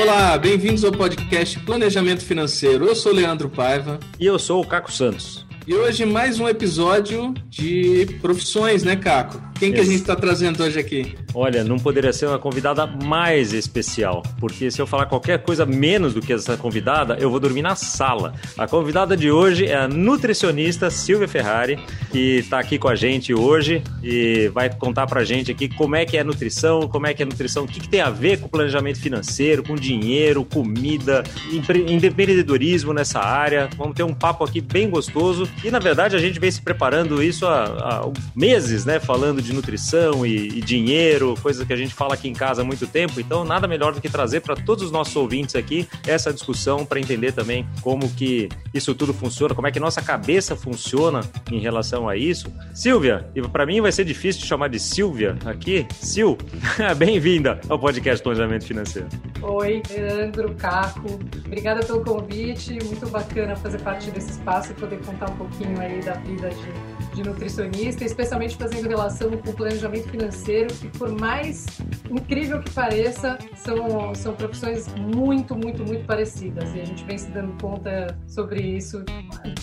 Olá, bem-vindos ao podcast Planejamento Financeiro. Eu sou Leandro Paiva. E eu sou o Caco Santos. E hoje mais um episódio de profissões, né, Caco? Quem que a gente está trazendo hoje aqui? Olha, não poderia ser uma convidada mais especial, porque se eu falar qualquer coisa menos do que essa convidada, eu vou dormir na sala. A convidada de hoje é a nutricionista Silvia Ferrari, que está aqui com a gente hoje e vai contar pra gente aqui como é que é a nutrição, como é que é a nutrição, o que, que tem a ver com planejamento financeiro, com dinheiro, comida, empreendedorismo nessa área. Vamos ter um papo aqui bem gostoso e, na verdade, a gente vem se preparando isso há, há meses, né? Falando de nutrição e, e dinheiro, coisa que a gente fala aqui em casa há muito tempo. Então, nada melhor do que trazer para todos os nossos ouvintes aqui essa discussão para entender também como que isso tudo funciona, como é que nossa cabeça funciona em relação a isso. Silvia, e para mim vai ser difícil te chamar de Silvia aqui. Sil, bem-vinda ao podcast Planejamento Financeiro. Oi, Leandro, Caco. Obrigada pelo convite. Muito bacana fazer parte desse espaço e poder contar um pouquinho aí da vida de, de nutricionista, especialmente fazendo relação com o planejamento financeiro, que por mais incrível que pareça, são, são profissões muito, muito, muito parecidas. E a gente vem se dando conta sobre isso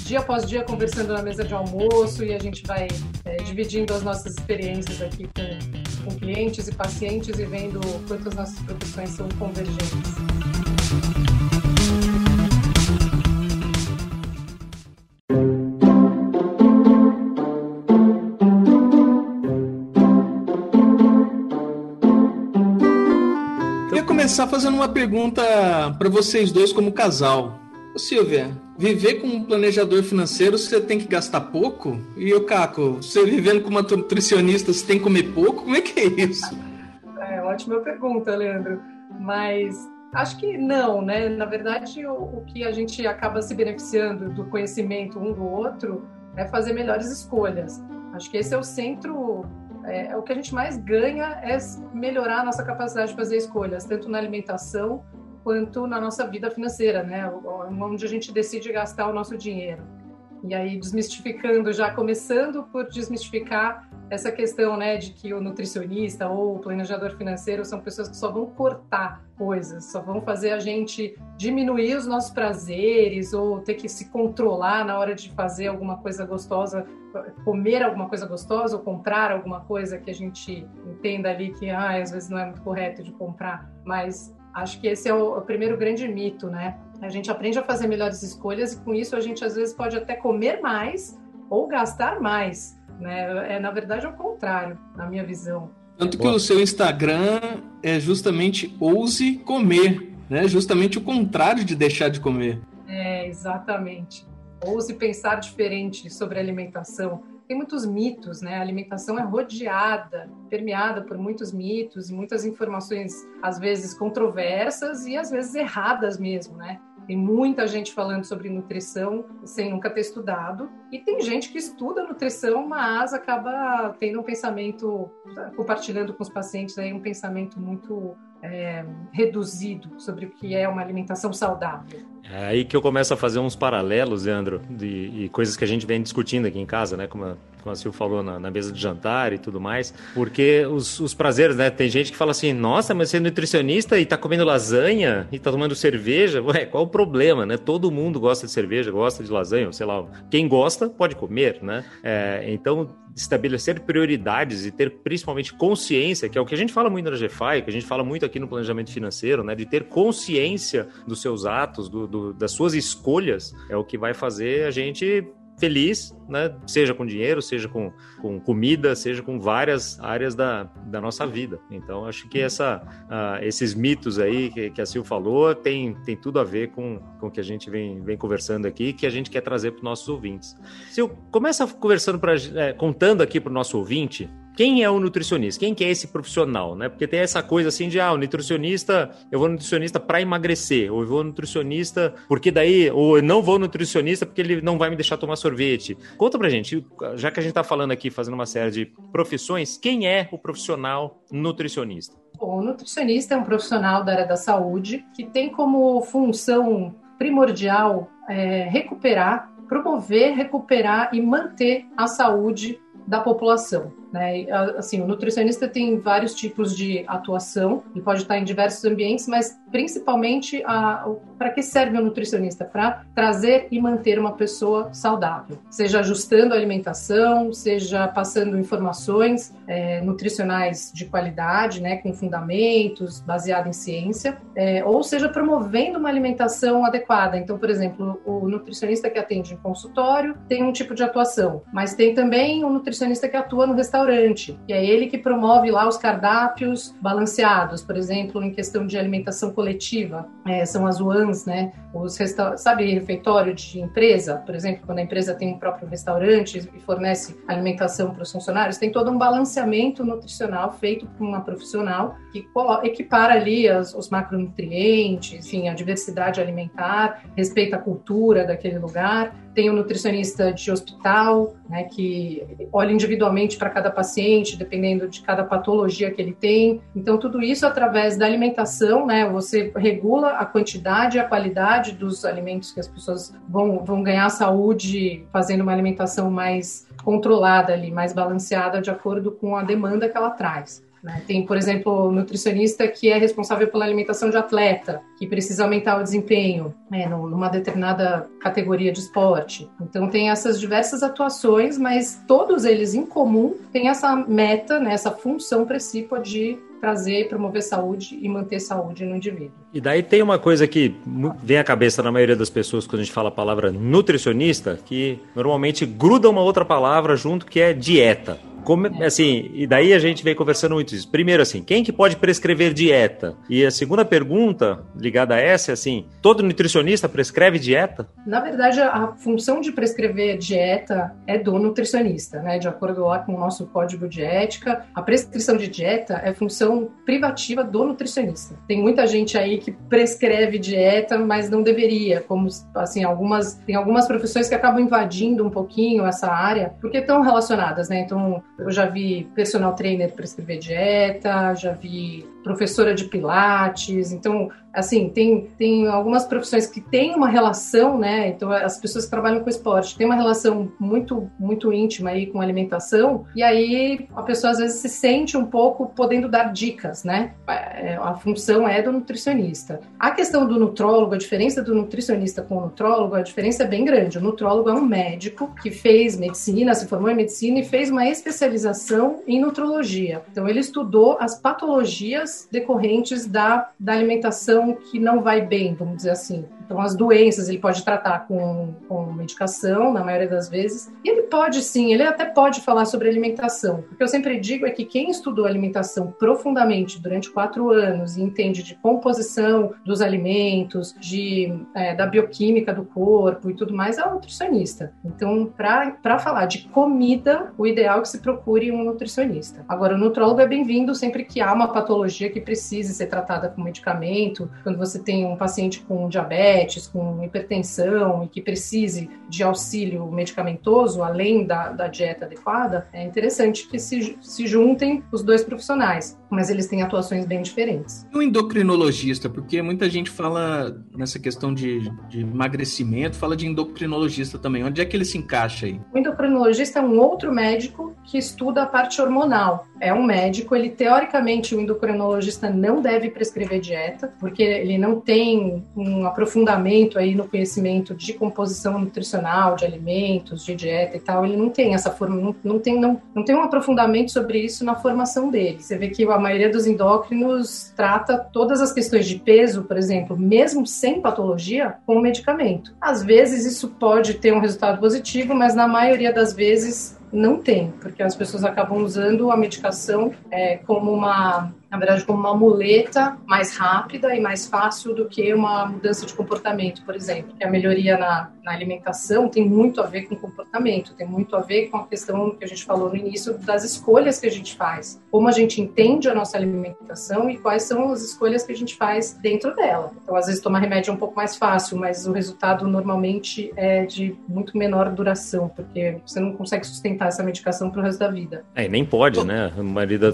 dia após dia, conversando na mesa de almoço, e a gente vai é, dividindo as nossas experiências aqui com, com clientes e pacientes e vendo quanto as nossas profissões são convergentes. Começar fazendo uma pergunta para vocês dois como casal. Ô, Silvia, viver com um planejador financeiro você tem que gastar pouco? E o Caco, você vivendo com uma nutricionista você tem que comer pouco? Como é que é isso? É, ótima pergunta, Leandro. Mas acho que não, né? Na verdade, o, o que a gente acaba se beneficiando do conhecimento um do outro é fazer melhores escolhas. Acho que esse é o centro é, é, o que a gente mais ganha é melhorar a nossa capacidade de fazer escolhas, tanto na alimentação quanto na nossa vida financeira, né? Onde a gente decide gastar o nosso dinheiro. E aí, desmistificando, já começando por desmistificar essa questão, né, de que o nutricionista ou o planejador financeiro são pessoas que só vão cortar coisas, só vão fazer a gente diminuir os nossos prazeres ou ter que se controlar na hora de fazer alguma coisa gostosa, comer alguma coisa gostosa ou comprar alguma coisa que a gente entenda ali que ah, às vezes não é muito correto de comprar, mas acho que esse é o, o primeiro grande mito, né? A gente aprende a fazer melhores escolhas e com isso a gente às vezes pode até comer mais ou gastar mais, né? É na verdade o contrário, na minha visão. Tanto que o seu Instagram é justamente ouse comer, né? Justamente o contrário de deixar de comer. É, exatamente. Ouse pensar diferente sobre alimentação. Tem muitos mitos, né? A alimentação é rodeada, permeada por muitos mitos e muitas informações, às vezes controversas e às vezes erradas mesmo, né? Tem muita gente falando sobre nutrição sem nunca ter estudado. E tem gente que estuda nutrição, mas acaba tendo um pensamento, compartilhando com os pacientes aí um pensamento muito é, reduzido sobre o que é uma alimentação saudável. É aí que eu começo a fazer uns paralelos, Leandro, de, e coisas que a gente vem discutindo aqui em casa, né? Como a, como a Sil falou na, na, mesa de jantar e tudo mais. Porque os, os, prazeres, né? Tem gente que fala assim, nossa, mas você é nutricionista e tá comendo lasanha e tá tomando cerveja. Ué, qual o problema, né? Todo mundo gosta de cerveja, gosta de lasanha, sei lá. Quem gosta pode comer, né? É, então, estabelecer prioridades e ter principalmente consciência, que é o que a gente fala muito na GFI, que a gente fala muito aqui no planejamento financeiro, né? De ter consciência dos seus atos, do, do, das suas escolhas, é o que vai fazer a gente feliz, né? Seja com dinheiro, seja com, com comida, seja com várias áreas da, da nossa vida. Então, acho que essa, uh, esses mitos aí que, que a Sil falou tem, tem tudo a ver com, com o que a gente vem, vem conversando aqui, que a gente quer trazer para os nossos ouvintes. Sil, começa conversando para é, contando aqui para o nosso ouvinte quem é o nutricionista? Quem que é esse profissional, né? Porque tem essa coisa assim de, ah, o nutricionista, eu vou nutricionista para emagrecer, ou eu vou nutricionista porque daí, ou eu não vou nutricionista porque ele não vai me deixar tomar sorvete. Conta pra gente, já que a gente tá falando aqui, fazendo uma série de profissões, quem é o profissional nutricionista? Bom, o nutricionista é um profissional da área da saúde que tem como função primordial é, recuperar, promover, recuperar e manter a saúde da população. Né? Assim, o nutricionista tem vários tipos de atuação, ele pode estar em diversos ambientes, mas principalmente para que serve o nutricionista? Para trazer e manter uma pessoa saudável, seja ajustando a alimentação, seja passando informações é, nutricionais de qualidade, né, com fundamentos, baseado em ciência, é, ou seja promovendo uma alimentação adequada. Então, por exemplo, o nutricionista que atende em consultório tem um tipo de atuação, mas tem também o nutricionista que atua no restaurante, que é ele que promove lá os cardápios balanceados, por exemplo, em questão de alimentação coletiva, é, são as UANs, né? Os sabe, refeitório de empresa, por exemplo, quando a empresa tem um próprio restaurante e fornece alimentação para os funcionários, tem todo um balanceamento nutricional feito por uma profissional que equipara ali as, os macronutrientes, enfim, a diversidade alimentar, respeita a cultura daquele lugar tem o um nutricionista de hospital, né, que olha individualmente para cada paciente, dependendo de cada patologia que ele tem. Então, tudo isso através da alimentação, né, você regula a quantidade e a qualidade dos alimentos que as pessoas vão, vão ganhar saúde fazendo uma alimentação mais controlada ali, mais balanceada de acordo com a demanda que ela traz. Né? Tem, por exemplo, nutricionista que é responsável pela alimentação de atleta, que precisa aumentar o desempenho né, numa determinada categoria de esporte. Então, tem essas diversas atuações, mas todos eles em comum têm essa meta, né, essa função principal de trazer, promover saúde e manter saúde no indivíduo. E daí tem uma coisa que vem à cabeça na maioria das pessoas quando a gente fala a palavra nutricionista, que normalmente gruda uma outra palavra junto que é dieta. Como, assim, e daí a gente vem conversando muito isso. Primeiro, assim, quem que pode prescrever dieta? E a segunda pergunta, ligada a essa, é assim, todo nutricionista prescreve dieta? Na verdade, a função de prescrever dieta é do nutricionista, né? De acordo lá com o nosso código de ética, a prescrição de dieta é função privativa do nutricionista. Tem muita gente aí que prescreve dieta, mas não deveria, como, assim, algumas, tem algumas profissões que acabam invadindo um pouquinho essa área, porque estão relacionadas, né? Então, eu já vi personal trainer prescrever dieta, já vi professora de pilates. Então, assim, tem, tem algumas profissões que têm uma relação, né? Então, as pessoas que trabalham com esporte têm uma relação muito, muito íntima aí com alimentação, e aí a pessoa às vezes se sente um pouco podendo dar dicas, né? É, a função é do nutricionista. A questão do nutrólogo, a diferença do nutricionista com o nutrólogo, a diferença é bem grande. O nutrólogo é um médico que fez medicina, se formou em medicina e fez uma especialização em nutrologia. Então, ele estudou as patologias decorrentes da, da alimentação que não vai bem, vamos dizer assim. Então, as doenças ele pode tratar com, com medicação, na maioria das vezes. E ele pode sim, ele até pode falar sobre alimentação. O que eu sempre digo é que quem estudou alimentação profundamente durante quatro anos e entende de composição dos alimentos, de, é, da bioquímica do corpo e tudo mais, é um nutricionista. Então, para falar de comida, o ideal é que se procure um nutricionista. Agora, o nutrólogo é bem-vindo sempre que há uma patologia que precise ser tratada com medicamento, quando você tem um paciente com diabetes diabetes, com hipertensão e que precise de auxílio medicamentoso, além da, da dieta adequada, é interessante que se, se juntem os dois profissionais, mas eles têm atuações bem diferentes. E o endocrinologista, porque muita gente fala nessa questão de, de emagrecimento, fala de endocrinologista também. Onde é que ele se encaixa aí? O endocrinologista é um outro médico que estuda a parte hormonal. É um médico, ele teoricamente, o endocrinologista não deve prescrever dieta, porque ele não tem um aprofundamento aí no conhecimento de composição nutricional, de alimentos, de dieta e tal. Ele não tem essa forma, não, não, tem, não, não tem um aprofundamento sobre isso na formação dele. Você vê que a maioria dos endócrinos trata todas as questões de peso, por exemplo, mesmo sem patologia, com medicamento. Às vezes isso pode ter um resultado positivo, mas na maioria das vezes não tem, porque as pessoas acabam usando a medicação é, como uma na verdade, como uma muleta mais rápida e mais fácil do que uma mudança de comportamento, por exemplo. Que a melhoria na, na, alimentação tem muito a ver com comportamento, tem muito a ver com a questão que a gente falou no início das escolhas que a gente faz, como a gente entende a nossa alimentação e quais são as escolhas que a gente faz dentro dela. Então, às vezes, tomar remédio é um pouco mais fácil, mas o resultado normalmente é de muito menor duração, porque você não consegue sustentar essa medicação para o resto da vida. É, nem pode, né? A maioria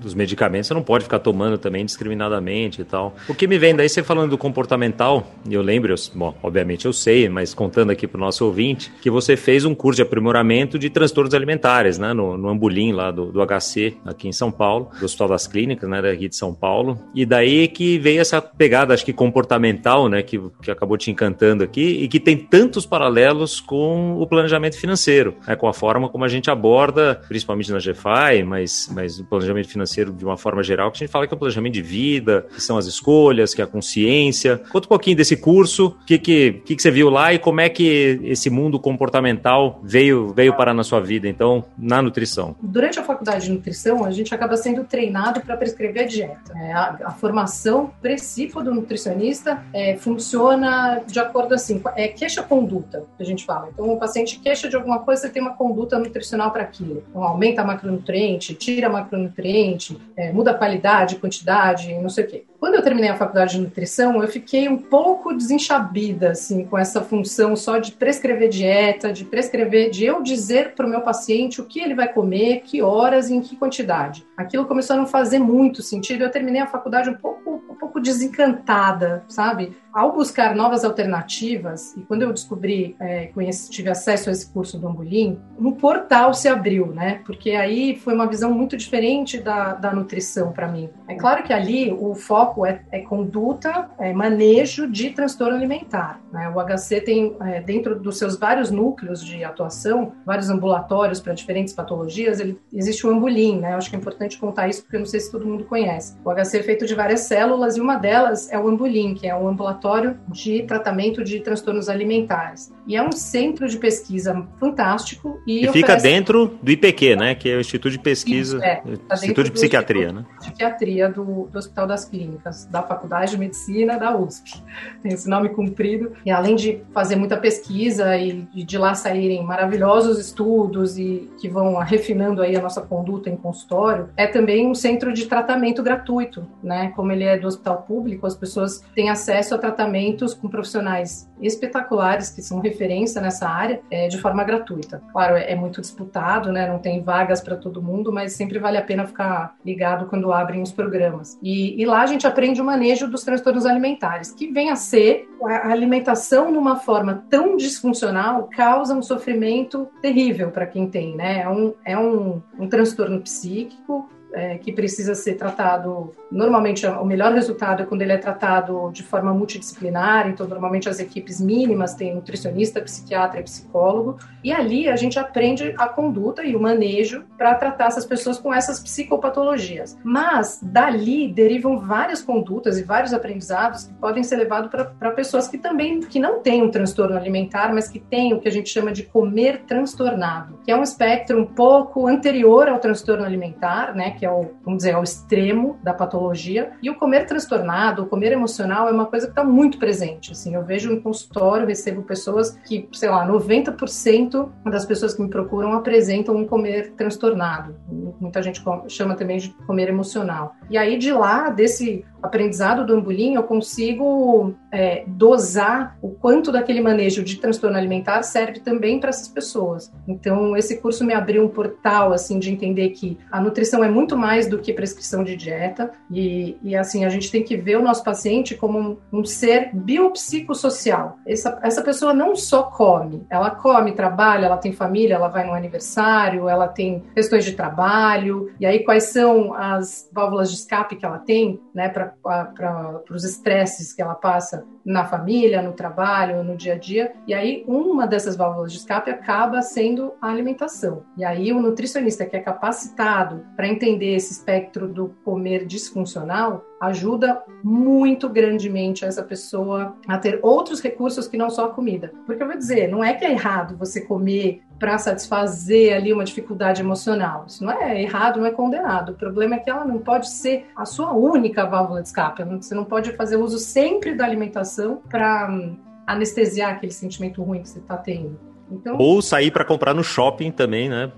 dos medicamentos não pode ficar tomando também indiscriminadamente e tal. O que me vem daí, você falando do comportamental, e eu lembro, eu, bom, obviamente eu sei, mas contando aqui para o nosso ouvinte, que você fez um curso de aprimoramento de transtornos alimentares, né, no, no Ambulim lá do, do HC, aqui em São Paulo, do Hospital das Clínicas, né, daqui de São Paulo, e daí que veio essa pegada, acho que comportamental, né, que, que acabou te encantando aqui, e que tem tantos paralelos com o planejamento financeiro, né, com a forma como a gente aborda, principalmente na GFI, mas, mas o planejamento financeiro de uma forma geral, que a gente fala que é o planejamento de vida, que são as escolhas, que é a consciência. Conta um pouquinho desse curso, o que, que, que, que você viu lá e como é que esse mundo comportamental veio, veio parar na sua vida, então, na nutrição. Durante a faculdade de nutrição, a gente acaba sendo treinado para prescrever a dieta. É, a, a, formação precípula do nutricionista é, funciona de acordo assim, é queixa-conduta, que a gente fala. Então, o paciente queixa de alguma coisa, você tem uma conduta nutricional para aquilo. Então, aumenta macronutriente, tira macronutriente, é, muda qualidade, quantidade, não sei o quê. Quando eu terminei a faculdade de nutrição, eu fiquei um pouco desenchabida, assim, com essa função só de prescrever dieta, de prescrever, de eu dizer para o meu paciente o que ele vai comer, que horas e em que quantidade. Aquilo começou a não fazer muito sentido. Eu terminei a faculdade um pouco, um pouco desencantada, sabe? Ao buscar novas alternativas, e quando eu descobri, é, conheci, tive acesso a esse curso do Ambulim, um portal se abriu, né? Porque aí foi uma visão muito diferente da, da nutrição para mim. É claro que ali o foco é, é conduta, é manejo de transtorno alimentar. Né? O HC tem, é, dentro dos seus vários núcleos de atuação, vários ambulatórios para diferentes patologias, ele, existe o Ambulim, né? Eu acho que é importante contar isso porque eu não sei se todo mundo conhece. O HC é feito de várias células e uma delas é o Ambulim, que é o ambulatório de Tratamento de Transtornos Alimentares. E é um centro de pesquisa fantástico. E, e fica dentro do IPQ, né? Que é o Instituto de Pesquisa, Isso, é, tá Instituto de Psiquiatria, Instituto né? De Psiquiatria do, do, Hospital das Clínicas, da Faculdade de Medicina da USP. Tem esse nome comprido. E além de fazer muita pesquisa e, de lá saírem maravilhosos estudos e que vão refinando aí a nossa conduta em consultório, é também um centro de tratamento gratuito, né? Como ele é do hospital público, as pessoas têm acesso a tratamento tratamentos com profissionais espetaculares que são referência nessa área é, de forma gratuita. Claro, é, é muito disputado, né? Não tem vagas para todo mundo, mas sempre vale a pena ficar ligado quando abrem os programas. E, e lá a gente aprende o manejo dos transtornos alimentares, que vem a ser a alimentação numa forma tão disfuncional causa um sofrimento terrível para quem tem, né? É um, é um, um transtorno psíquico é, que precisa ser tratado. Normalmente, o melhor resultado é quando ele é tratado de forma multidisciplinar. Então, normalmente, as equipes mínimas têm nutricionista, psiquiatra e psicólogo. E ali a gente aprende a conduta e o manejo para tratar essas pessoas com essas psicopatologias. Mas, dali derivam várias condutas e vários aprendizados que podem ser levados para pessoas que também que não têm um transtorno alimentar, mas que têm o que a gente chama de comer transtornado, que é um espectro um pouco anterior ao transtorno alimentar, né? Que é o, vamos dizer, ao extremo da patologia. E o comer transtornado, o comer emocional é uma coisa que está muito presente. Assim, eu vejo no consultório, recebo pessoas que, sei lá, 90% das pessoas que me procuram apresentam um comer transtornado. Muita gente chama também de comer emocional. E aí de lá, desse aprendizado do Ambulim, eu consigo é, dosar o quanto daquele manejo de transtorno alimentar serve também para essas pessoas. Então, esse curso me abriu um portal, assim, de entender que a nutrição é muito mais do que prescrição de dieta e, e assim, a gente tem que ver o nosso paciente como um, um ser biopsicossocial. Essa, essa pessoa não só come, ela come, trabalha, ela tem família, ela vai no aniversário, ela tem questões de trabalho, e aí quais são as válvulas de escape que ela tem, né, para os estresses que ela passa na família, no trabalho, no dia a dia. E aí, uma dessas válvulas de escape acaba sendo a alimentação. E aí, o nutricionista que é capacitado para entender esse espectro do comer disfuncional ajuda muito grandemente essa pessoa a ter outros recursos que não só a comida. Porque eu vou dizer, não é que é errado você comer para satisfazer ali uma dificuldade emocional. Isso não é errado, não é condenado. O problema é que ela não pode ser a sua única válvula de escape. Você não pode fazer uso sempre da alimentação para hum, anestesiar aquele sentimento ruim que você está tendo. Então... Ou sair para comprar no shopping também, né?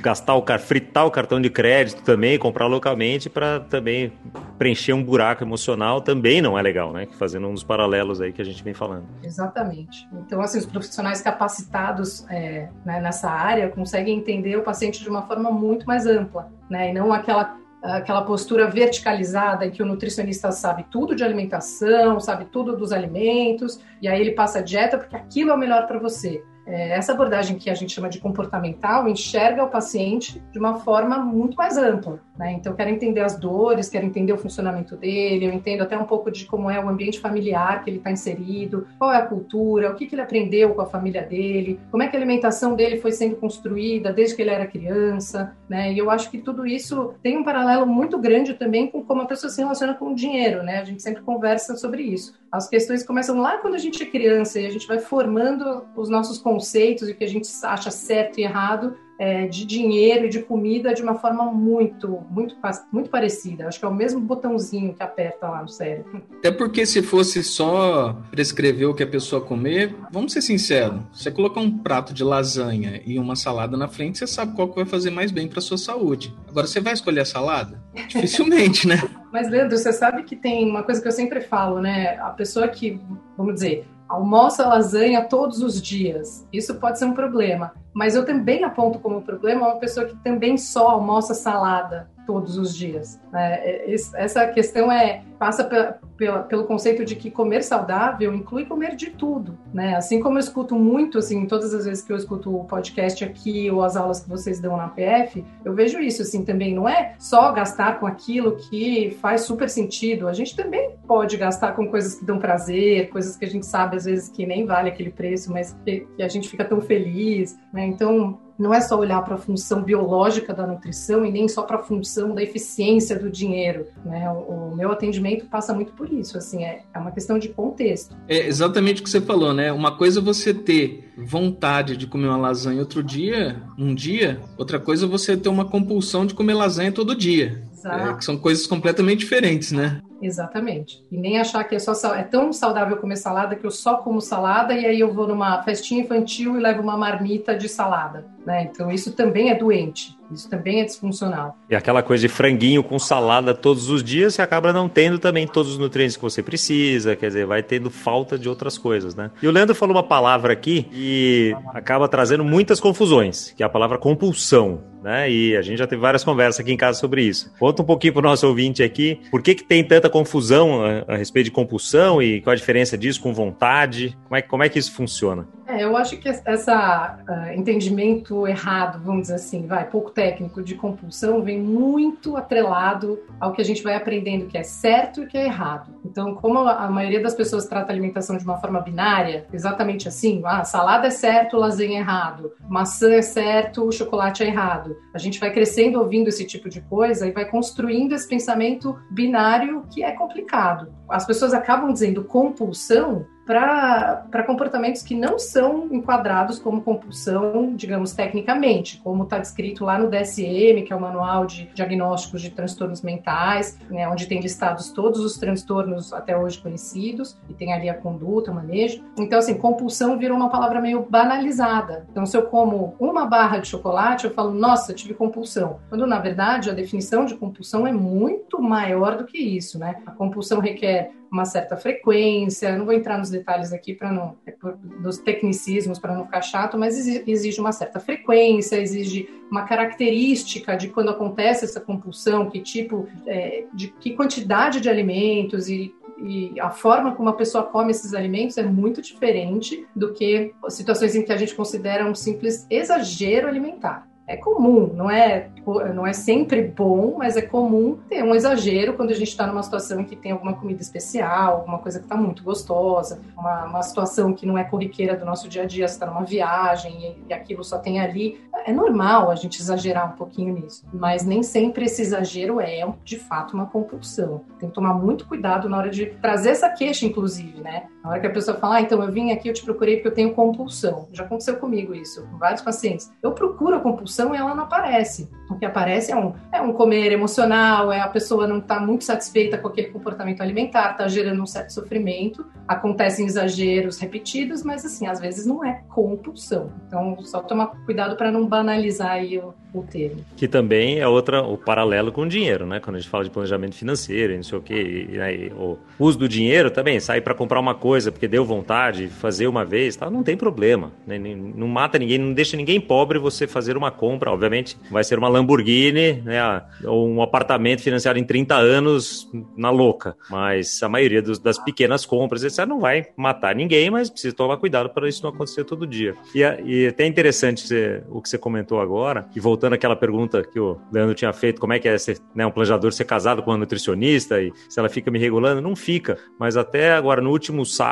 Gastar o fritar o cartão de crédito também, comprar localmente para também preencher um buraco emocional também não é legal, né? Fazendo um dos paralelos aí que a gente vem falando. Exatamente. Então, assim, os profissionais capacitados é, né, nessa área conseguem entender o paciente de uma forma muito mais ampla, né? E não aquela aquela postura verticalizada em que o nutricionista sabe tudo de alimentação, sabe tudo dos alimentos, e aí ele passa a dieta porque aquilo é o melhor para você. É, essa abordagem que a gente chama de comportamental enxerga o paciente de uma forma muito mais ampla. Né? Então, quero entender as dores, quero entender o funcionamento dele, eu entendo até um pouco de como é o ambiente familiar que ele está inserido, qual é a cultura, o que, que ele aprendeu com a família dele, como é que a alimentação dele foi sendo construída desde que ele era criança. Né? E eu acho que tudo isso tem um paralelo muito grande também com como a pessoa se relaciona com o dinheiro. Né? A gente sempre conversa sobre isso. As questões começam lá quando a gente é criança e a gente vai formando os nossos conceitos e o que a gente acha certo e errado é, de dinheiro e de comida de uma forma muito, muito, muito parecida. Acho que é o mesmo botãozinho que aperta lá no cérebro. Até porque se fosse só prescrever o que a pessoa comer, vamos ser sinceros, você colocar um prato de lasanha e uma salada na frente, você sabe qual que vai fazer mais bem para sua saúde. Agora, você vai escolher a salada? Dificilmente, né? Mas, Leandro, você sabe que tem uma coisa que eu sempre falo, né? A pessoa que, vamos dizer, almoça lasanha todos os dias. Isso pode ser um problema. Mas eu também aponto como problema uma pessoa que também só almoça salada todos os dias. É, é essa questão é passa pela, pela, pelo conceito de que comer saudável inclui comer de tudo, né? Assim como eu escuto muito, assim, todas as vezes que eu escuto o podcast aqui ou as aulas que vocês dão na PF, eu vejo isso, assim, também não é só gastar com aquilo que faz super sentido. A gente também pode gastar com coisas que dão prazer, coisas que a gente sabe às vezes que nem vale aquele preço, mas que, que a gente fica tão feliz, né? Então não é só olhar para a função biológica da nutrição e nem só para a função da eficiência do dinheiro. Né? O, meu atendimento passa muito por isso, assim, é, é uma questão de contexto. É exatamente o que você falou, né? Uma coisa é você ter vontade de comer uma lasanha outro dia, um dia, outra coisa é você ter uma compulsão de comer lasanha todo dia. É, que são coisas completamente diferentes, né? Exatamente. E nem achar que é só é tão saudável comer salada que eu só como salada e aí eu vou numa festinha infantil e levo uma marmita de salada, né? Então isso também é doente. Isso também é disfuncional. E aquela coisa de franguinho com salada todos os dias, você acaba não tendo também todos os nutrientes que você precisa, quer dizer, vai tendo falta de outras coisas, né? E o Leandro falou uma palavra aqui e acaba trazendo muitas confusões, que é a palavra compulsão. Né? E a gente já teve várias conversas aqui em casa sobre isso. Conta um pouquinho para o nosso ouvinte aqui, por que, que tem tanta confusão a, a, respeito de compulsão e qual a diferença disso com vontade? Como é, como é que isso funciona? É, eu acho que essa uh, entendimento errado, vamos dizer assim, vai, pouco técnico de compulsão, vem muito atrelado ao que a gente vai aprendendo que é certo e que é errado. Então, como a maioria das pessoas trata a alimentação de uma forma binária, exatamente assim, ah, salada é certo, lasanha é errado, maçã é certo, chocolate é errado. A gente vai crescendo ouvindo esse tipo de coisa e vai construindo esse pensamento binário que é complicado. As pessoas acabam dizendo compulsão para comportamentos que não são enquadrados como compulsão, digamos, tecnicamente, como está descrito lá no DSM, que é o Manual de Diagnósticos de Transtornos Mentais, né, onde tem listados todos os transtornos até hoje conhecidos, e tem ali a conduta, o manejo. Então, assim, compulsão virou uma palavra meio banalizada. Então, se eu como uma barra de chocolate, eu falo, nossa, tive compulsão. Quando, na verdade, a definição de compulsão é muito maior do que isso, né? A compulsão requer uma certa frequência. Não vou entrar nos detalhes aqui para não é dos tecnicismos para não ficar chato, mas exige uma certa frequência, exige uma característica de quando acontece essa compulsão, que tipo, é, de que quantidade de alimentos e e a forma como a pessoa come esses alimentos é muito diferente do que situações em que a gente considera um simples exagero alimentar é comum, não é, não é sempre bom, mas é comum ter um exagero quando a gente está numa situação em que tem alguma comida especial, alguma coisa que está muito gostosa, uma, uma, situação que não é corriqueira do nosso dia a dia, está numa viagem e, e, aquilo só tem ali. É normal a gente exagerar um pouquinho nisso, mas nem sempre esse exagero é, de fato, uma compulsão. Tem que tomar muito cuidado na hora de trazer essa queixa, inclusive, né? Na hora que a pessoa fala, ah, então eu vim aqui, eu te procurei porque eu tenho compulsão. Já aconteceu comigo isso, com vários pacientes. Eu procuro a compulsão e ela não aparece. O que aparece é um, é um comer emocional, é a pessoa não está muito satisfeita com aquele comportamento alimentar, está gerando um certo sofrimento. Acontecem exageros repetidos, mas assim, às vezes não é compulsão. Então, só tomar cuidado para não banalizar aí o, o termo. Que também é outra, o paralelo com o dinheiro, né? Quando a gente fala de planejamento financeiro e não sei o quê, e, e, o uso do dinheiro também, sair para comprar uma coisa coisa porque deu vontade, fazer uma vez, tá, não tem problema. Né? Não mata ninguém, não deixa ninguém pobre você fazer uma compra. Obviamente, vai ser uma Lamborghini, né? Ou um apartamento financiado em 30 anos na louca. Mas a maioria dos, das pequenas compras, etc., não vai matar ninguém, mas precisa tomar cuidado para isso não acontecer todo dia. E, e até interessante você, o que você comentou agora, e voltando àquela pergunta que o Leandro tinha feito, como é que é ser, né, um planejador ser casado com uma nutricionista e se ela fica me regulando? Não fica. Mas até agora, no último sábado,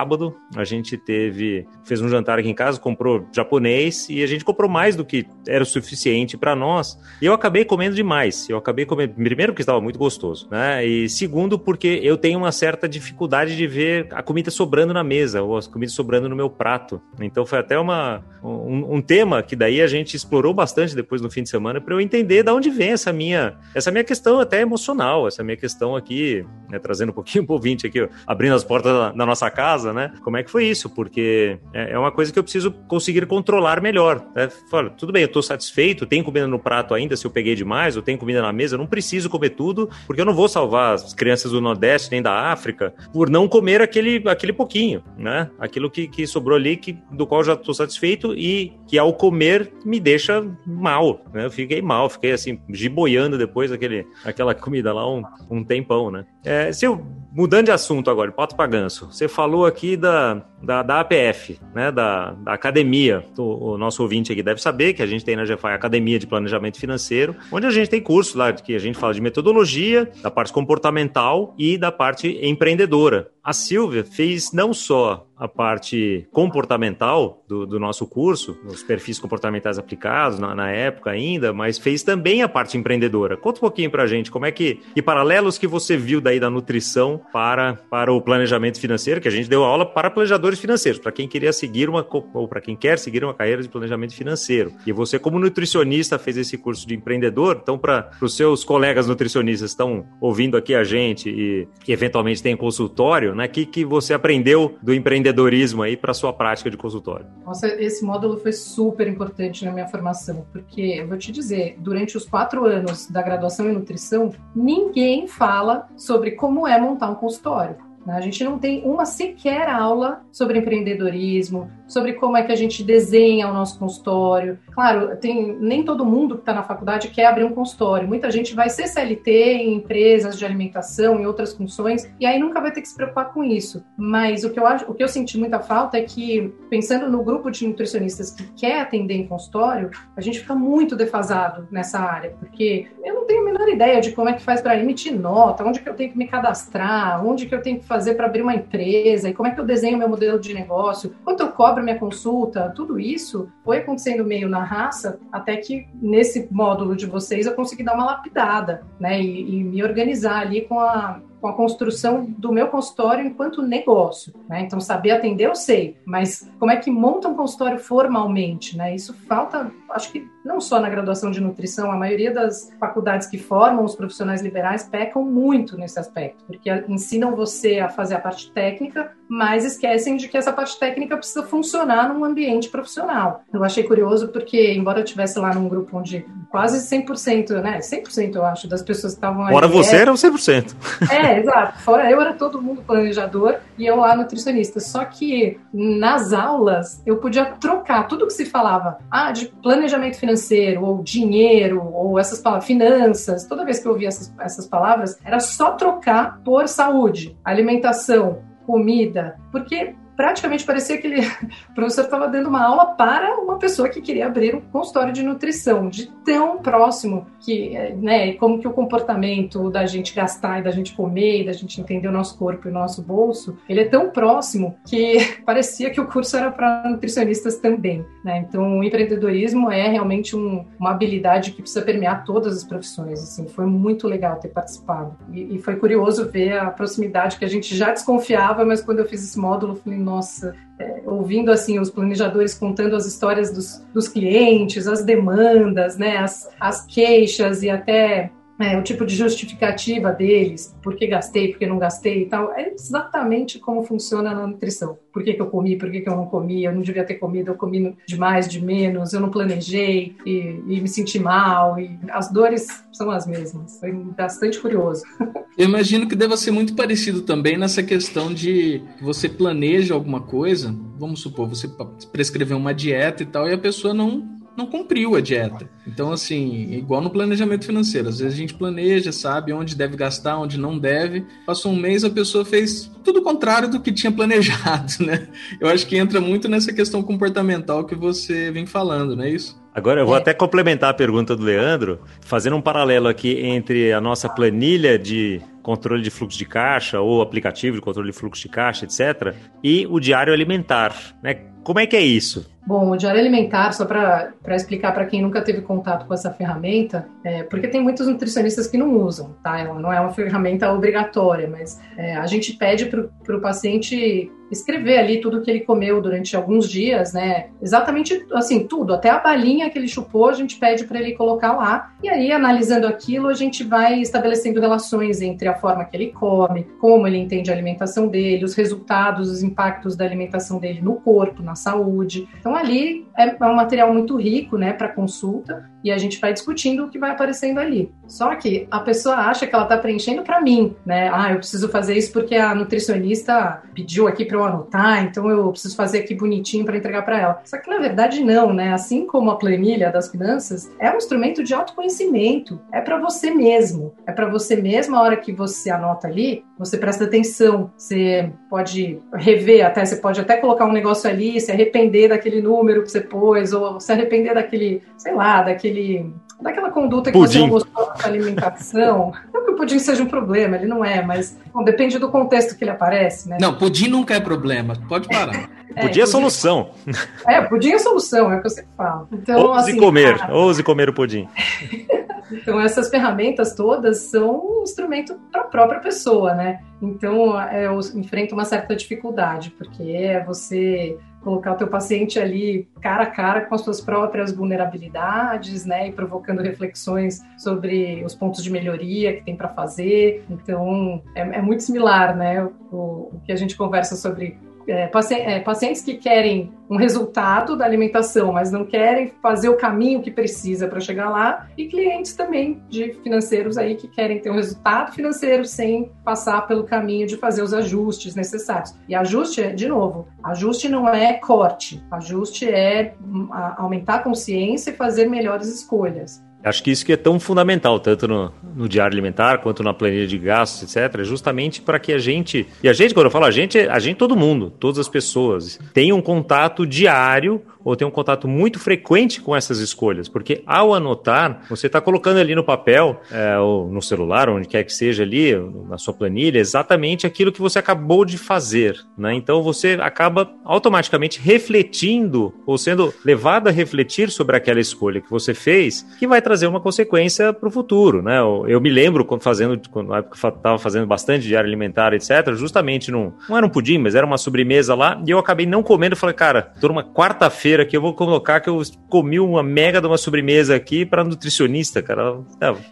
a gente teve, fez um jantar aqui em casa, comprou japonês e a gente comprou mais do que era o suficiente para nós. E eu acabei comendo demais. Eu acabei comendo, primeiro porque estava muito gostoso, né? E segundo porque eu tenho uma certa dificuldade de ver a comida sobrando na mesa ou as comidas sobrando no meu prato. Então foi até uma, um, um tema que daí a gente explorou bastante depois no fim de semana para eu entender de onde vem essa minha, essa minha questão até emocional, essa minha questão aqui, né, trazendo um pouquinho pro ouvinte aqui, ó, abrindo as portas da, da, nossa casa, né? Como é que foi isso? Porque é, é uma coisa que eu preciso conseguir controlar melhor. Né? Fala, tudo bem, eu estou satisfeito, tem comida no prato ainda se eu peguei demais, ou tem comida na mesa, eu não preciso comer tudo, porque eu não vou salvar as crianças do Nordeste nem da África por não comer aquele, aquele pouquinho, né? Aquilo que, que sobrou ali, que, do qual já estou satisfeito e que ao comer me deixa mal, né? Eu fiquei mal, fiquei assim, giboiando depois daquele, aquela comida lá um, um tempão, né? É, se eu, mudando de assunto agora, pato para ganso, você falou aqui da, da, da APF, né? Da, da academia. O, o, nosso ouvinte aqui deve saber que a gente tem na GFI Academia de Planejamento Financeiro, onde a gente tem curso lá que a gente fala de metodologia, da parte comportamental e da parte empreendedora. A Silvia fez não só a parte comportamental do, do nosso curso, os perfis comportamentais aplicados na, na, época ainda, mas fez também a parte empreendedora. Conta um pouquinho pra gente como é que, e paralelos que você viu daí da nutrição para, para o planejamento financeiro, que a gente deu aula para planejadores financeiros, para quem queria seguir uma, ou para quem quer seguir uma carreira de planejamento financeiro. E você, como nutricionista, fez esse curso de empreendedor, então para os seus colegas nutricionistas estão ouvindo aqui a gente e que eventualmente tem consultório, né, que, que você aprendeu do empreendedor empreendedorismo aí para sua prática de consultório? Nossa, esse módulo foi super importante na minha formação, porque eu vou te dizer, durante os quatro anos da graduação em nutrição, ninguém fala sobre como é montar um consultório. Né? A gente não tem uma sequer aula sobre empreendedorismo, sobre como é que a gente desenha o nosso consultório. Claro, tem nem todo mundo que está na faculdade quer abrir um consultório. Muita gente vai ser CLT em empresas de alimentação, em outras funções, e aí nunca vai ter que se preocupar com isso. Mas o que eu acho, o que eu senti muita falta é que, pensando no grupo de nutricionistas que quer atender em consultório, a gente fica muito defasado nessa área, porque eu não tenho a menor ideia de como é que faz para emitir nota, onde que eu tenho que me cadastrar, onde que eu tenho que fazer para abrir uma empresa, e como é que eu desenho meu modelo de negócio, quanto eu cobro minha consulta, tudo isso foi acontecendo meio na raça, até que nesse módulo de vocês eu consegui dar uma lapidada, né, e, e me organizar ali com a com a construção do meu consultório enquanto negócio. Né? Então, saber atender eu sei, mas como é que monta um consultório formalmente? Né? Isso falta, acho que não só na graduação de nutrição, a maioria das faculdades que formam os profissionais liberais pecam muito nesse aspecto, porque ensinam você a fazer a parte técnica, mas esquecem de que essa parte técnica precisa funcionar num ambiente profissional. Eu achei curioso porque, embora eu estivesse lá num grupo onde quase 100%, né, 100% eu acho, das pessoas que estavam ali... Fora você é, era o 100%. É, exato. Fora eu era todo mundo planejador e eu lá nutricionista. Só que nas aulas eu podia trocar tudo que se falava, ah, de planejamento financeiro, ou dinheiro, ou essas palavras, finanças. Toda vez que eu ouvia essas, essas palavras, era só trocar por saúde, alimentação, comida, porque praticamente parecia que ele, o professor estava dando uma aula para uma pessoa que queria abrir um consultório de nutrição, de tão próximo que, né, como que o comportamento da gente gastar e da gente comer, e da gente entender o nosso corpo e o nosso bolso, ele é tão próximo que parecia que o curso era para nutricionistas também, né? Então, o empreendedorismo é realmente um, uma habilidade que precisa permear todas as profissões, assim, foi muito legal ter participado. E, e foi curioso ver a proximidade que a gente já desconfiava, mas quando eu fiz esse módulo, falei, nossa, é, ouvindo assim os planejadores contando as histórias dos, dos clientes, as demandas, né, as, as queixas e até é, o tipo de justificativa deles, por que gastei, por que não gastei e tal, é exatamente como funciona na nutrição. Por que, que eu comi, por que, que eu não comi, eu não devia ter comido, eu comi de mais, de menos, eu não planejei e, e me senti mal, e as dores são as mesmas. Foi bastante curioso. Eu imagino que deva ser muito parecido também nessa questão de você planeja alguma coisa, vamos supor, você prescrever uma dieta e tal, e a pessoa não não cumpriu a dieta. Então, assim, igual no planejamento financeiro, às vezes a gente planeja, sabe onde deve gastar, onde não deve. Passou um mês, a pessoa fez tudo o contrário do que tinha planejado, né? Eu acho que entra muito nessa questão comportamental que você vem falando, não é isso? Agora eu vou é. até complementar a pergunta do Leandro, fazendo um paralelo aqui entre a nossa planilha de controle de fluxo de caixa ou aplicativo de controle de fluxo de caixa, etc., e o diário alimentar. Né? Como é que é isso? Bom, o diário alimentar, só para explicar para quem nunca teve contato com essa ferramenta, é, porque tem muitos nutricionistas que não usam, tá? Ela não é uma ferramenta obrigatória, mas é, a gente pede para o paciente escrever ali tudo que ele comeu durante alguns dias, né? Exatamente assim, tudo, até a balinha que ele chupou, a gente pede para ele colocar lá. E aí, analisando aquilo, a gente vai estabelecendo relações entre a forma que ele come, como ele entende a alimentação dele, os resultados, os impactos da alimentação dele no corpo, na saúde. Então, ali é, é um material muito rico, né, para consulta e a gente vai discutindo o que vai aparecendo ali. Só que a pessoa acha que ela está preenchendo para mim, né? Ah, eu preciso fazer isso porque a nutricionista pediu aqui para eu anotar, então eu preciso fazer aqui bonitinho para entregar para ela. Só que na verdade não, né? Assim como a planilha das finanças, é um instrumento de autoconhecimento, é para você mesmo, é para você mesmo a hora que você anota ali, você presta atenção, você pode rever até, você pode até colocar um negócio ali, se arrepender daquele número que você pôs ou se arrepender daquele, sei lá, daquele daquele, daquela conduta que pudim. você não gostou da alimentação. Não que o pudim seja um problema, ele não é, mas bom, depende do contexto que ele aparece, né? Não, pudim nunca é problema, pode parar. É, pudim é solução. É, pudim é solução, é o que eu sempre falo. Então, ouse assim, comer, cara... ouse comer o pudim. Então, essas ferramentas todas são um instrumento para a própria pessoa, né? Então, eu enfrento uma certa dificuldade, porque é você colocar o teu paciente ali cara a cara com as suas próprias vulnerabilidades, né, e provocando reflexões sobre os pontos de melhoria que tem para fazer. Então, é, é, muito similar, né, o, o que a gente conversa sobre é, é, pacientes que querem um resultado da alimentação, mas não querem fazer o caminho que precisa para chegar lá, e clientes também de financeiros aí que querem ter um resultado financeiro sem passar pelo caminho de fazer os ajustes necessários. E ajuste, de novo, ajuste não é corte, ajuste é hum, aumentar a consciência e fazer melhores escolhas. Acho que isso que é tão fundamental, tanto no, no, diário alimentar quanto na planilha de gastos, etc., justamente para que a gente, e a gente, quando eu falo a gente, a gente todo mundo, todas as pessoas, tenham um contato diário ou tem um contato muito frequente com essas escolhas, porque ao anotar, você está colocando ali no papel, é, ou no celular, onde quer que seja ali, na sua planilha, exatamente aquilo que você acabou de fazer. Né? Então você acaba automaticamente refletindo, ou sendo levado a refletir sobre aquela escolha que você fez, que vai trazer uma consequência para o futuro. Né? Eu, eu, me lembro, quando fazendo, quando, na época estava fazendo bastante diário alimentar, etc., justamente num, não era um pudim, mas era uma sobremesa lá, e eu acabei não comendo, falei, cara, tô numa quarta-feira aqui, eu vou colocar que eu comi uma mega de uma sobremesa aqui para nutricionista, cara.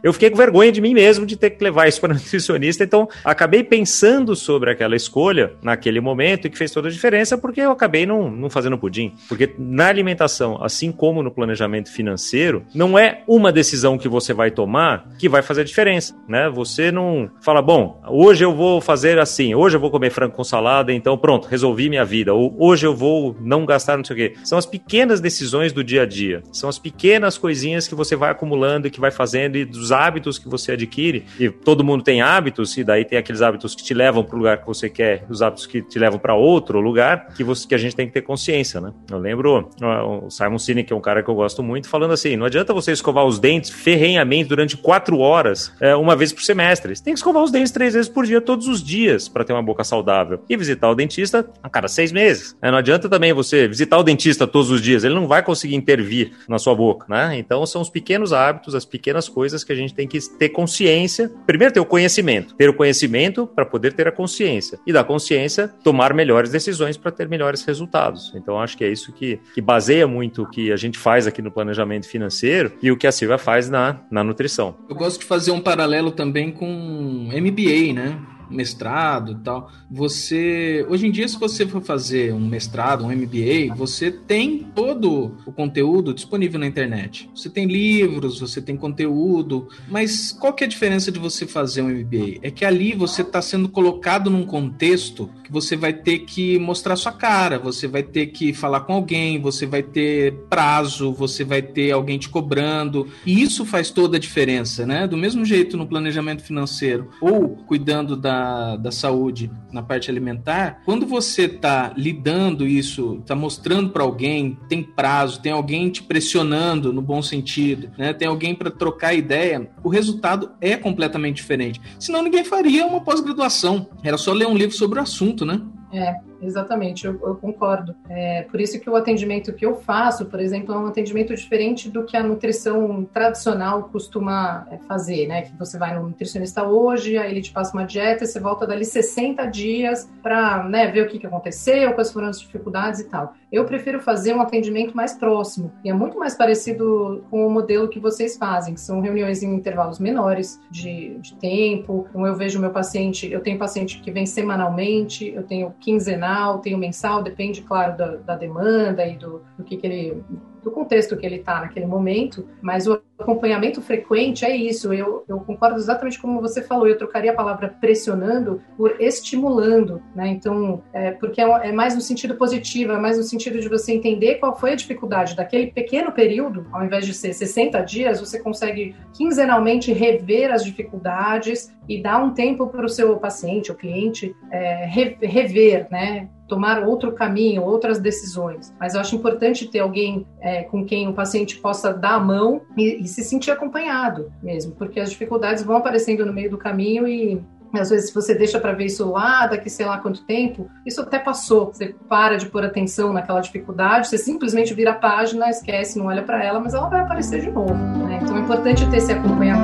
Eu fiquei com vergonha de mim mesmo de ter que levar isso para nutricionista, então acabei pensando sobre aquela escolha naquele momento e que fez toda a diferença porque eu acabei não, não fazendo pudim. Porque na alimentação, assim como no planejamento financeiro, não é uma decisão que você vai tomar que vai fazer a diferença, né? Você não fala, bom, hoje eu vou fazer assim, hoje eu vou comer frango com salada, então pronto, resolvi minha vida. Ou hoje eu vou não gastar não sei o quê. São as pequenas decisões do dia a dia. São as pequenas coisinhas que você vai acumulando e que vai fazendo e dos hábitos que você adquire. E todo mundo tem hábitos, e daí tem aqueles hábitos que te levam para o lugar que você quer, os hábitos que te levam para outro lugar, que, você, que a gente tem que ter consciência, né? Eu lembro o Simon Sinek, que é um cara que eu gosto muito, falando assim: não adianta você escovar os dentes ferrenhamente durante quatro horas, é, uma vez por semestre. Você tem que escovar os dentes três vezes por dia, todos os dias, para ter uma boca saudável. E visitar o dentista a cada seis meses. É, não adianta também você visitar o dentista todos os dias, ele não vai conseguir intervir na sua boca, né? Então são os pequenos hábitos, as pequenas coisas que a gente tem que ter consciência. Primeiro ter o conhecimento, ter o conhecimento para poder ter a consciência e da consciência tomar melhores decisões para ter melhores resultados. Então acho que é isso que, que baseia muito o que a gente faz aqui no planejamento financeiro e o que a Silvia faz na, na nutrição. Eu gosto de fazer um paralelo também com MBA, né? Mestrado e tal, você hoje em dia se você for fazer um mestrado, um MBA, você tem todo o conteúdo disponível na internet. Você tem livros, você tem conteúdo, mas qual que é a diferença de você fazer um MBA? É que ali você está sendo colocado num contexto que você vai ter que mostrar sua cara, você vai ter que falar com alguém, você vai ter prazo, você vai ter alguém te cobrando, e isso faz toda a diferença, né? Do mesmo jeito no planejamento financeiro ou cuidando da da, saúde na parte alimentar, quando você está lidando isso, está mostrando para alguém, tem prazo, tem alguém te pressionando no bom sentido, né? tem alguém para trocar ideia, o resultado é completamente diferente. Senão ninguém faria uma pós-graduação. Era só ler um livro sobre o assunto, né? É, exatamente, eu, eu, concordo. É, por isso que o atendimento que eu faço, por exemplo, é um atendimento diferente do que a nutrição tradicional costuma é, fazer, né? Que você vai no nutricionista hoje, aí ele te passa uma dieta e você volta dali 60 dias para né, ver o que, que aconteceu, quais foram as dificuldades e tal. Eu prefiro fazer um atendimento mais próximo e é muito mais parecido com o modelo que vocês fazem, que são reuniões em intervalos menores de, de tempo. Então eu vejo meu paciente, eu tenho paciente que vem semanalmente, eu tenho quinzenal, tenho mensal, depende, claro, da, da demanda e do, do que, que ele do contexto que ele está naquele momento, mas o acompanhamento frequente é isso. Eu, eu, concordo exatamente como você falou. Eu trocaria a palavra pressionando por estimulando, né? Então, é, porque é, é, mais no sentido positivo, é mais no sentido de você entender qual foi a dificuldade daquele pequeno período, ao invés de ser 60 dias, você consegue quinzenalmente rever as dificuldades e dar um tempo para o seu paciente, o cliente, é, rever, né? tomar outro caminho, outras decisões. Mas eu acho importante ter alguém é, com quem o paciente possa dar a mão e, e se sentir acompanhado mesmo, porque as dificuldades vão aparecendo no meio do caminho e às vezes, se você deixa para ver isso lá, daqui sei lá quanto tempo, isso até passou. Você para de pôr atenção naquela dificuldade, você simplesmente vira a página, esquece, não olha para ela, mas ela vai aparecer de novo. Né? Então é importante ter esse acompanhamento.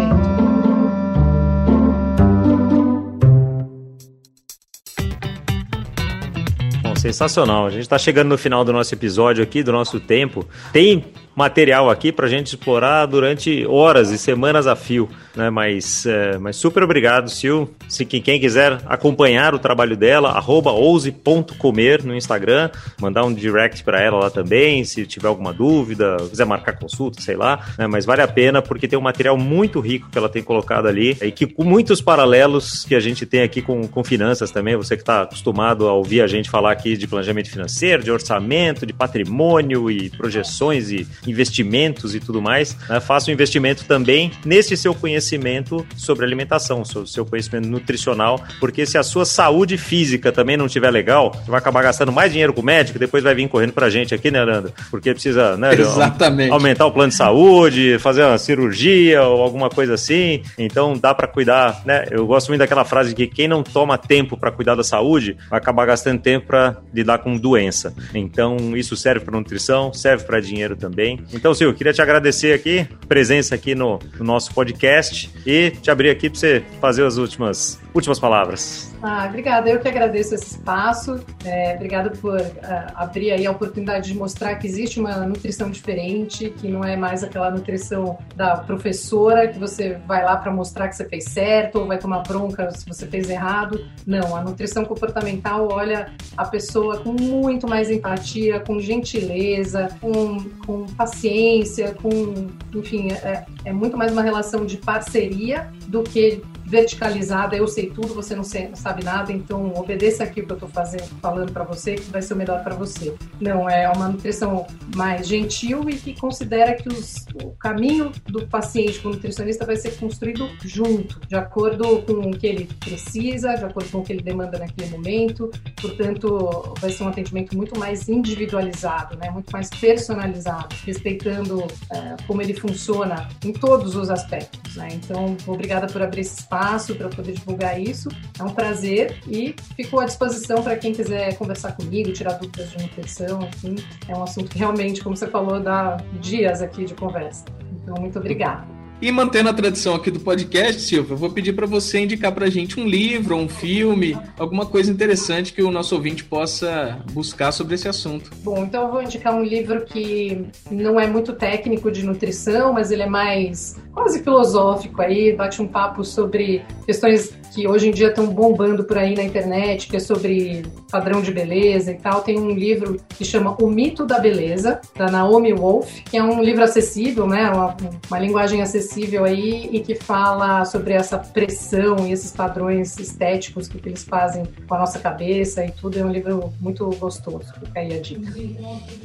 Sensacional. A gente está chegando no final do nosso episódio aqui, do nosso tempo. Tem material aqui para a gente explorar durante horas e semanas a fio, né? Mas, é, mas super obrigado, Sil. Se quem quiser acompanhar o trabalho dela, ouse.comer no Instagram, mandar um direct para ela lá também, se tiver alguma dúvida, quiser marcar consulta, sei lá, né? Mas vale a pena porque tem um material muito rico que ela tem colocado ali e que com muitos paralelos que a gente tem aqui com, com finanças também. Você que está acostumado a ouvir a gente falar aqui de planejamento financeiro, de orçamento, de patrimônio e projeções e investimentos e tudo mais, né, faça um investimento também nesse seu conhecimento sobre alimentação, sobre o seu conhecimento nutricional, porque se a sua saúde física também não estiver legal, você vai acabar gastando mais dinheiro com o médico e depois vai vir correndo pra gente aqui, né, Leandro? Porque precisa né, Exatamente. aumentar o plano de saúde, fazer uma cirurgia ou alguma coisa assim. Então dá para cuidar, né? Eu gosto muito daquela frase de que quem não toma tempo para cuidar da saúde vai acabar gastando tempo para lidar com doença. Então isso serve para nutrição, serve para dinheiro também. Então, Silvio, queria te agradecer aqui, presença aqui no, no nosso podcast e te abrir aqui para você fazer as últimas, últimas palavras. Ah, obrigada. Eu que agradeço esse espaço. É, obrigado por uh, abrir aí a oportunidade de mostrar que existe uma nutrição diferente, que não é mais aquela nutrição da professora que você vai lá para mostrar que você fez certo ou vai tomar bronca se você fez errado. Não, a nutrição comportamental olha a pessoa com muito mais empatia, com gentileza, com, com paciência, com, enfim, é, é muito mais uma relação de parceria do que verticalizada, eu sei tudo, você não, sabe nada, então obedeça aqui o que eu estou fazendo, falando para você, que vai ser o melhor para você. Não, é uma nutrição mais gentil e que considera que os, o caminho do paciente com o nutricionista vai ser construído junto, de acordo com o que ele precisa, de acordo com o que ele demanda naquele momento. Portanto, vai ser um atendimento muito mais individualizado, né? muito mais personalizado, respeitando é, como ele funciona em todos os aspectos. Né? Então, obrigada por abrir esse espaço espaço para poder divulgar isso. É um prazer e fico à disposição para quem quiser conversar comigo, tirar dúvidas de nutrição, enfim. É um assunto que realmente, como você falou, dá dias aqui de conversa. Então, muito obrigada. E mantendo a tradição aqui do podcast, Silvia, eu vou pedir para você indicar para a gente um livro, um filme, alguma coisa interessante que o nosso ouvinte possa buscar sobre esse assunto. Bom, então eu vou indicar um livro que não é muito técnico de nutrição, mas ele é mais quase filosófico aí, bate um papo sobre questões que hoje em dia estão bombando por aí na internet, que é sobre padrão de beleza e tal. Tem um livro que chama O Mito da Beleza, da Naomi Wolf, que é um livro acessível, né? Uma, uma linguagem acessível aí e que fala sobre essa pressão e esses padrões estéticos que, eles fazem com a nossa cabeça e tudo. É um livro muito gostoso. Fica aí a dica.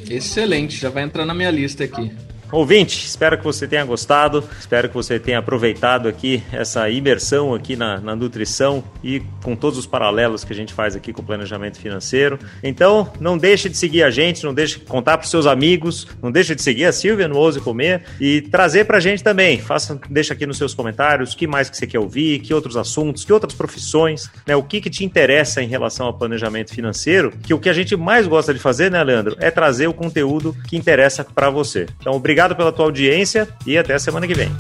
Excelente, já vai entrar na minha lista aqui. Ouvinte, espero que você tenha gostado, espero que você tenha aproveitado aqui essa imersão aqui na, na, nutrição e com todos os paralelos que a gente faz aqui com o planejamento financeiro. Então, não deixe de seguir a gente, não deixe de contar para seus amigos, não deixe de seguir a Silvia no Ouse Comer e trazer para a gente também. Faça, deixa aqui nos seus comentários o que mais que você quer ouvir, que outros assuntos, que outras profissões, né, o que, que te interessa em relação ao planejamento financeiro, que o que a gente mais gosta de fazer, né, Leandro, é trazer o conteúdo que interessa para você. Então, obrigado Obrigado pela tua audiência e até a semana que vem.